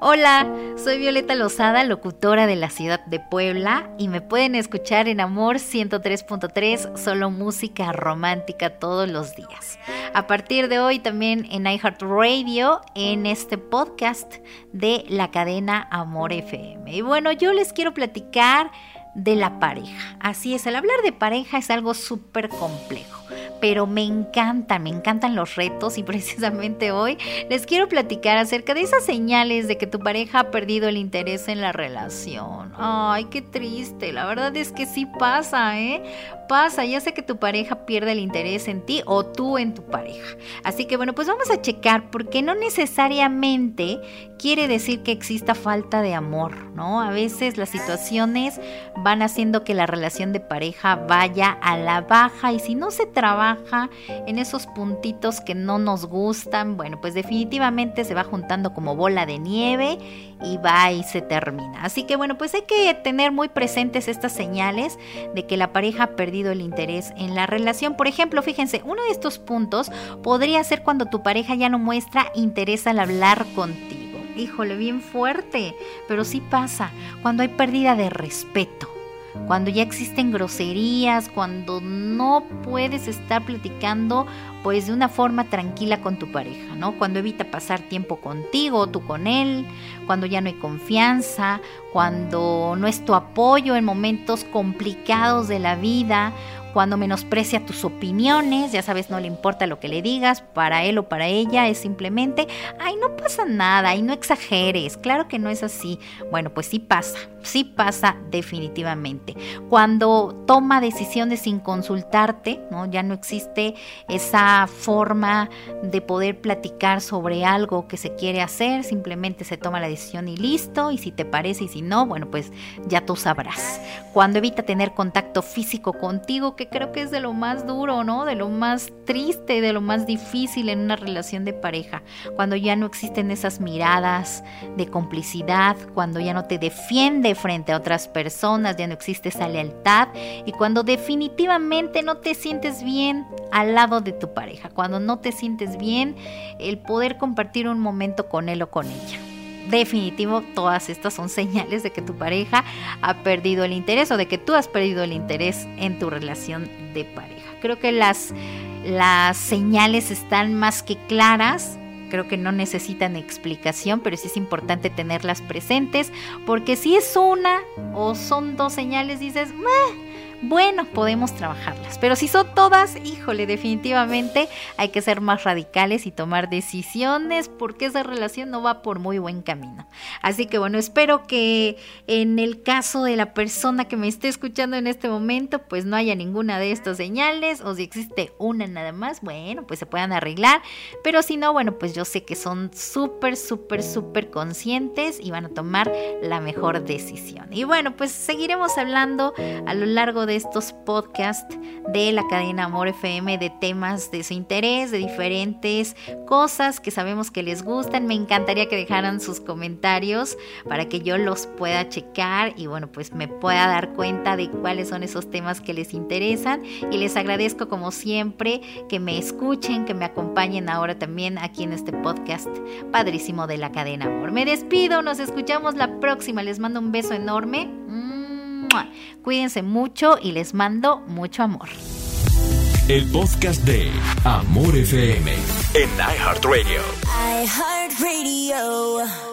Hola, soy Violeta Lozada, locutora de la ciudad de Puebla y me pueden escuchar en Amor 103.3, solo música romántica todos los días. A partir de hoy también en iHeartRadio en este podcast de la cadena Amor FM. Y bueno, yo les quiero platicar de la pareja. Así es, el hablar de pareja es algo súper complejo pero me encantan, me encantan los retos y precisamente hoy les quiero platicar acerca de esas señales de que tu pareja ha perdido el interés en la relación. Ay, qué triste, la verdad es que sí pasa, ¿eh? Pasa, ya sé que tu pareja pierde el interés en ti o tú en tu pareja. Así que bueno, pues vamos a checar porque no necesariamente quiere decir que exista falta de amor, ¿no? A veces las situaciones van haciendo que la relación de pareja vaya a la baja y si no se trabaja en esos puntitos que no nos gustan, bueno, pues definitivamente se va juntando como bola de nieve y va y se termina. Así que bueno, pues hay que tener muy presentes estas señales de que la pareja ha el interés en la relación. Por ejemplo, fíjense, uno de estos puntos podría ser cuando tu pareja ya no muestra interés al hablar contigo. Híjole, bien fuerte, pero sí pasa cuando hay pérdida de respeto cuando ya existen groserías, cuando no puedes estar platicando pues de una forma tranquila con tu pareja, ¿no? Cuando evita pasar tiempo contigo, tú con él, cuando ya no hay confianza, cuando no es tu apoyo en momentos complicados de la vida, cuando menosprecia tus opiniones, ya sabes, no le importa lo que le digas, para él o para ella es simplemente, ay, no pasa nada, y no exageres, claro que no es así. Bueno, pues sí pasa, sí pasa definitivamente. Cuando toma decisiones sin consultarte, ¿no? Ya no existe esa forma de poder platicar sobre algo que se quiere hacer, simplemente se toma la decisión y listo, y si te parece y si no, bueno, pues ya tú sabrás. Cuando evita tener contacto físico contigo, que creo que es de lo más duro, ¿no? De lo más triste, de lo más difícil en una relación de pareja, cuando ya no existen esas miradas de complicidad, cuando ya no te defiende frente a otras personas, ya no existe esa lealtad y cuando definitivamente no te sientes bien al lado de tu pareja, cuando no te sientes bien el poder compartir un momento con él o con ella definitivo todas estas son señales de que tu pareja ha perdido el interés o de que tú has perdido el interés en tu relación de pareja. Creo que las, las señales están más que claras. Creo que no necesitan explicación, pero sí es importante tenerlas presentes, porque si es una o son dos señales, dices, bueno, podemos trabajarlas. Pero si son todas, híjole, definitivamente hay que ser más radicales y tomar decisiones porque esa relación no va por muy buen camino. Así que bueno, espero que en el caso de la persona que me esté escuchando en este momento, pues no haya ninguna de estas señales o si existe una nada más, bueno, pues se puedan arreglar. Pero si no, bueno, pues yo sé que son súper, súper, súper conscientes y van a tomar la mejor decisión. Y bueno, pues seguiremos hablando a lo largo de de estos podcasts de la cadena Amor FM de temas de su interés, de diferentes cosas que sabemos que les gustan. Me encantaría que dejaran sus comentarios para que yo los pueda checar y bueno, pues me pueda dar cuenta de cuáles son esos temas que les interesan. Y les agradezco como siempre que me escuchen, que me acompañen ahora también aquí en este podcast padrísimo de la cadena Amor. Me despido, nos escuchamos la próxima. Les mando un beso enorme. Cuídense mucho y les mando mucho amor. El podcast de Amor FM en iHeartRadio. iHeartRadio.